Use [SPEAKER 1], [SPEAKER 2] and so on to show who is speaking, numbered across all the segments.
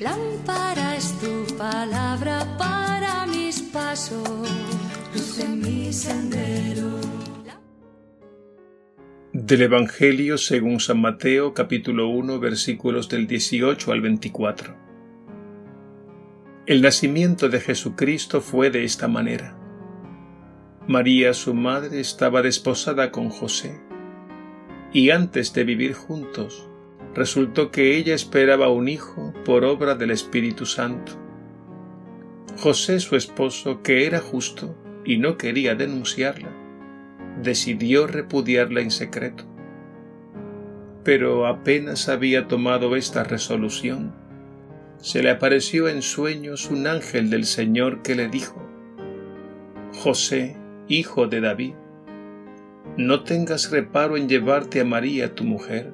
[SPEAKER 1] Lámpara es tu palabra para mis pasos, luz en mi sendero.
[SPEAKER 2] Del Evangelio según San Mateo capítulo 1 versículos del 18 al 24. El nacimiento de Jesucristo fue de esta manera. María, su madre, estaba desposada con José, y antes de vivir juntos, resultó que ella esperaba un hijo por obra del Espíritu Santo. José, su esposo, que era justo y no quería denunciarla, decidió repudiarla en secreto. Pero apenas había tomado esta resolución, se le apareció en sueños un ángel del Señor que le dijo, José, hijo de David, no tengas reparo en llevarte a María tu mujer,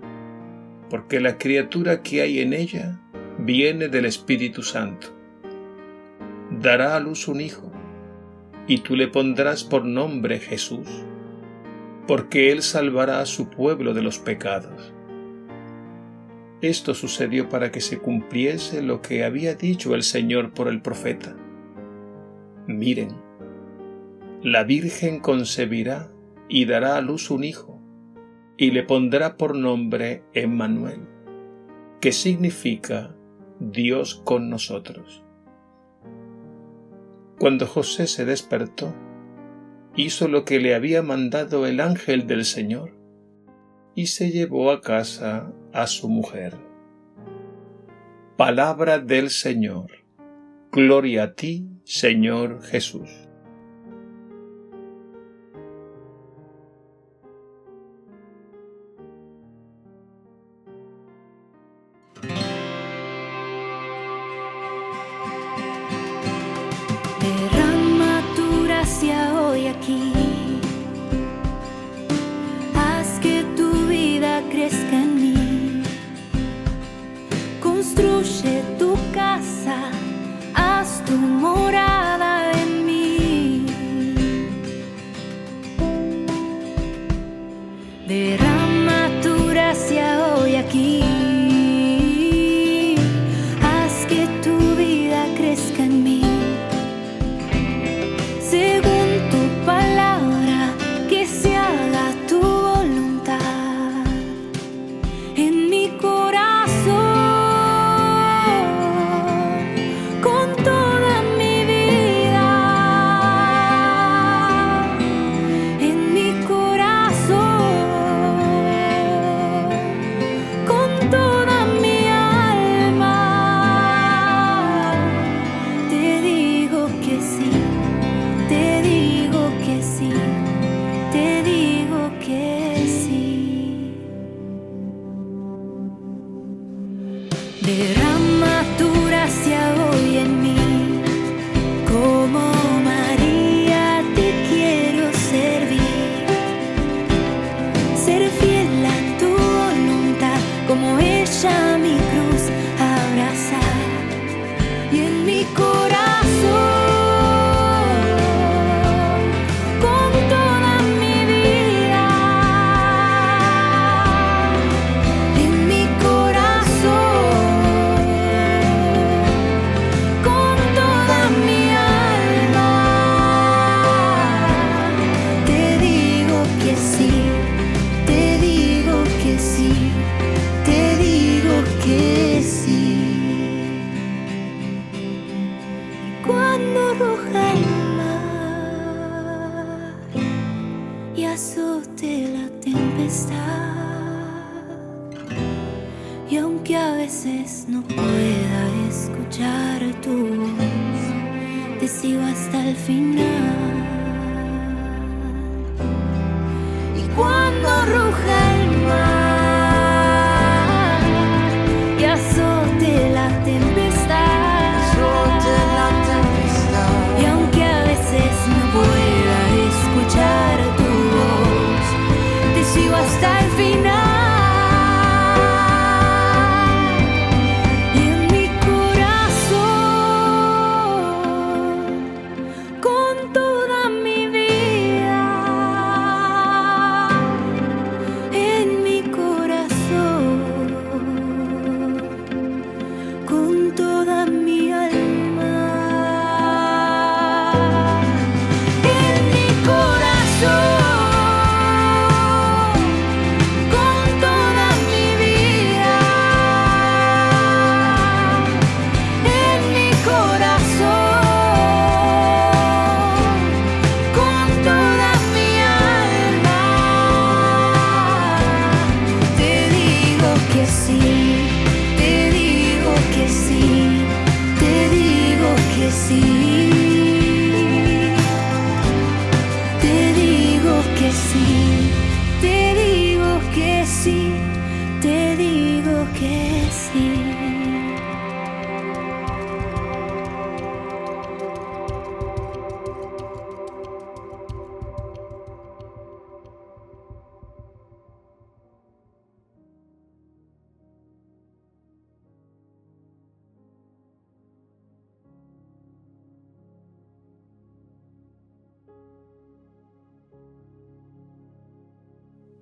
[SPEAKER 2] porque la criatura que hay en ella viene del Espíritu Santo. Dará a luz un hijo, y tú le pondrás por nombre Jesús, porque él salvará a su pueblo de los pecados. Esto sucedió para que se cumpliese lo que había dicho el Señor por el profeta. Miren, la Virgen concebirá y dará a luz un hijo, y le pondrá por nombre Emmanuel, que significa Dios con nosotros. Cuando José se despertó, hizo lo que le había mandado el ángel del Señor y se llevó a casa a su mujer. Palabra del Señor. Gloria a ti, Señor Jesús.
[SPEAKER 3] No escuchar tu voz, te sigo hasta el final. see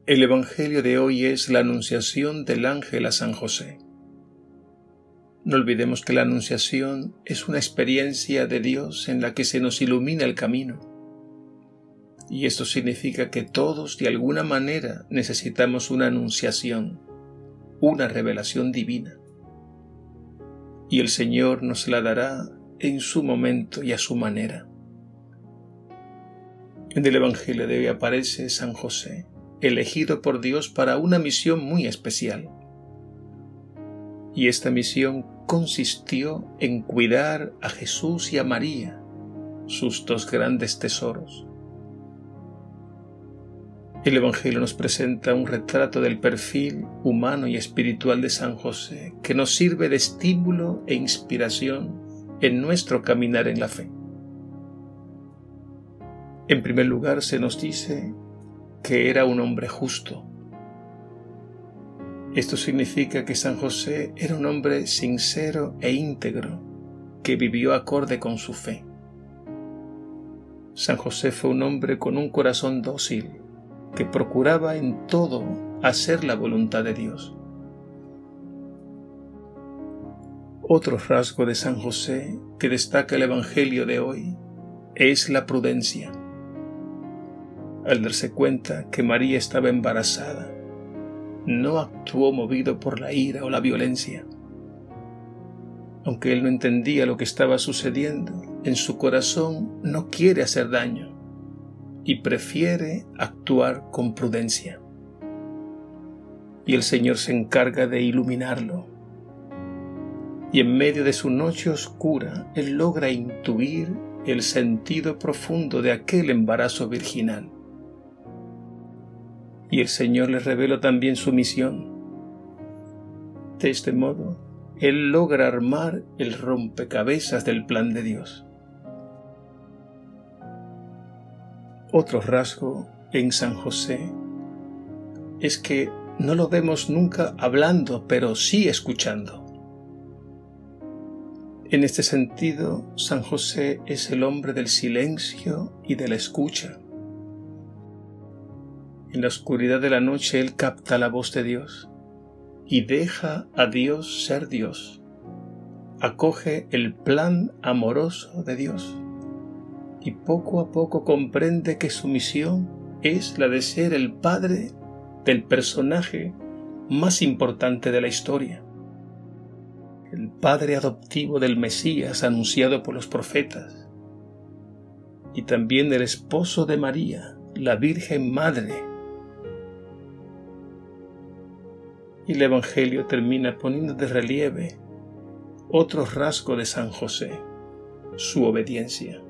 [SPEAKER 2] El Evangelio de hoy es la anunciación del ángel a San José. No olvidemos que la anunciación es una experiencia de Dios en la que se nos ilumina el camino. Y esto significa que todos de alguna manera necesitamos una anunciación, una revelación divina. Y el Señor nos la dará en su momento y a su manera. En el Evangelio de hoy aparece San José, elegido por Dios para una misión muy especial. Y esta misión consistió en cuidar a Jesús y a María, sus dos grandes tesoros. El Evangelio nos presenta un retrato del perfil humano y espiritual de San José que nos sirve de estímulo e inspiración en nuestro caminar en la fe. En primer lugar se nos dice que era un hombre justo. Esto significa que San José era un hombre sincero e íntegro, que vivió acorde con su fe. San José fue un hombre con un corazón dócil, que procuraba en todo hacer la voluntad de Dios. Otro rasgo de San José que destaca el Evangelio de hoy es la prudencia al darse cuenta que María estaba embarazada. No actuó movido por la ira o la violencia. Aunque él no entendía lo que estaba sucediendo, en su corazón no quiere hacer daño y prefiere actuar con prudencia. Y el Señor se encarga de iluminarlo. Y en medio de su noche oscura, él logra intuir el sentido profundo de aquel embarazo virginal y el Señor le reveló también su misión. De este modo, Él logra armar el rompecabezas del plan de Dios. Otro rasgo en San José es que no lo vemos nunca hablando, pero sí escuchando. En este sentido, San José es el hombre del silencio y de la escucha. En la oscuridad de la noche Él capta la voz de Dios y deja a Dios ser Dios. Acoge el plan amoroso de Dios y poco a poco comprende que su misión es la de ser el padre del personaje más importante de la historia, el padre adoptivo del Mesías anunciado por los profetas, y también el esposo de María, la Virgen Madre, y el Evangelio termina poniendo de relieve otro rasgo de San José, su obediencia.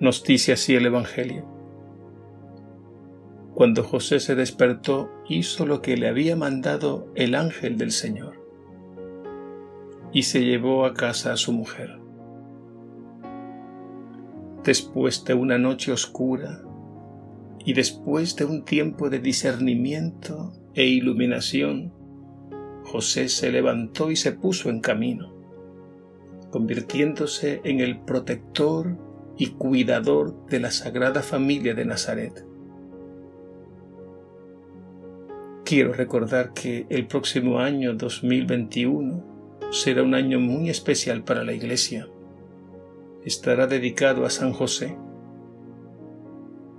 [SPEAKER 2] Nos dice así el Evangelio. Cuando José se despertó, hizo lo que le había mandado el ángel del Señor y se llevó a casa a su mujer. Después de una noche oscura y después de un tiempo de discernimiento e iluminación, José se levantó y se puso en camino, convirtiéndose en el protector y cuidador de la Sagrada Familia de Nazaret. Quiero recordar que el próximo año 2021 será un año muy especial para la Iglesia. Estará dedicado a San José.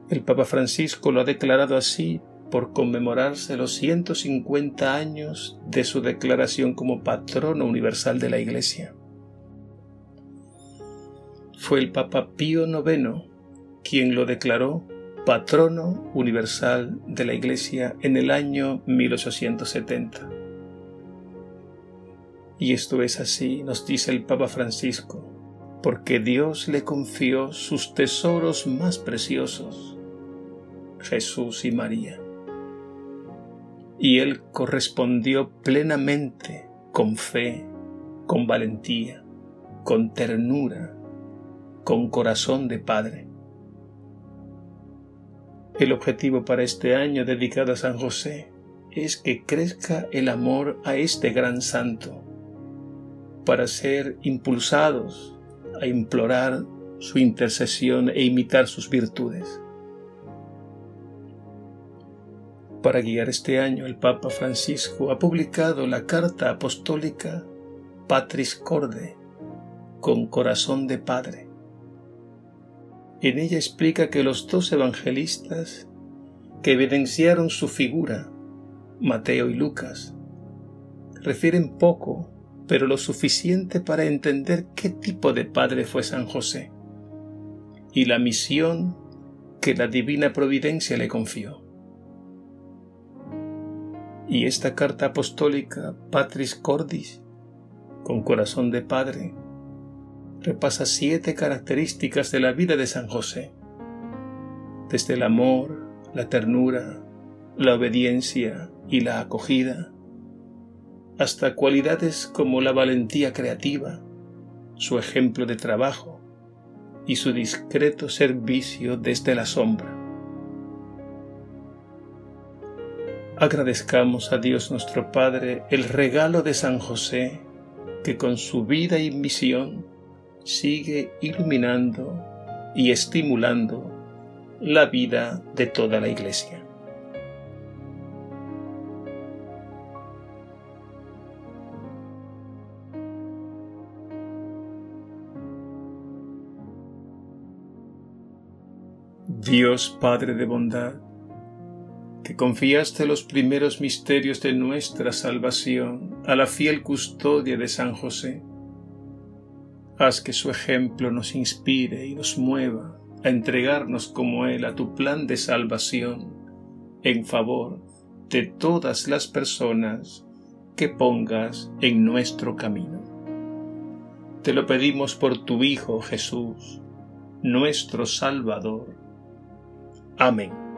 [SPEAKER 2] El Papa Francisco lo ha declarado así por conmemorarse los 150 años de su declaración como patrono universal de la Iglesia. Fue el Papa Pío IX quien lo declaró patrono universal de la Iglesia en el año 1870. Y esto es así, nos dice el Papa Francisco, porque Dios le confió sus tesoros más preciosos, Jesús y María. Y él correspondió plenamente con fe, con valentía, con ternura, con corazón de padre. El objetivo para este año dedicado a San José es que crezca el amor a este gran santo, para ser impulsados a implorar su intercesión e imitar sus virtudes. Para guiar este año, el Papa Francisco ha publicado la carta apostólica Patris Corde, con corazón de Padre. En ella explica que los dos evangelistas que evidenciaron su figura, Mateo y Lucas, refieren poco, pero lo suficiente para entender qué tipo de padre fue San José y la misión que la divina providencia le confió. Y esta carta apostólica Patris Cordis, con corazón de padre, repasa siete características de la vida de San José, desde el amor, la ternura, la obediencia y la acogida, hasta cualidades como la valentía creativa, su ejemplo de trabajo y su discreto servicio desde la sombra. Agradezcamos a Dios nuestro Padre el regalo de San José, que con su vida y misión sigue iluminando y estimulando la vida de toda la Iglesia. Dios Padre de bondad, que confiaste los primeros misterios de nuestra salvación a la fiel custodia de San José, Haz que su ejemplo nos inspire y nos mueva a entregarnos como Él a tu plan de salvación en favor de todas las personas que pongas en nuestro camino. Te lo pedimos por tu Hijo Jesús, nuestro Salvador. Amén.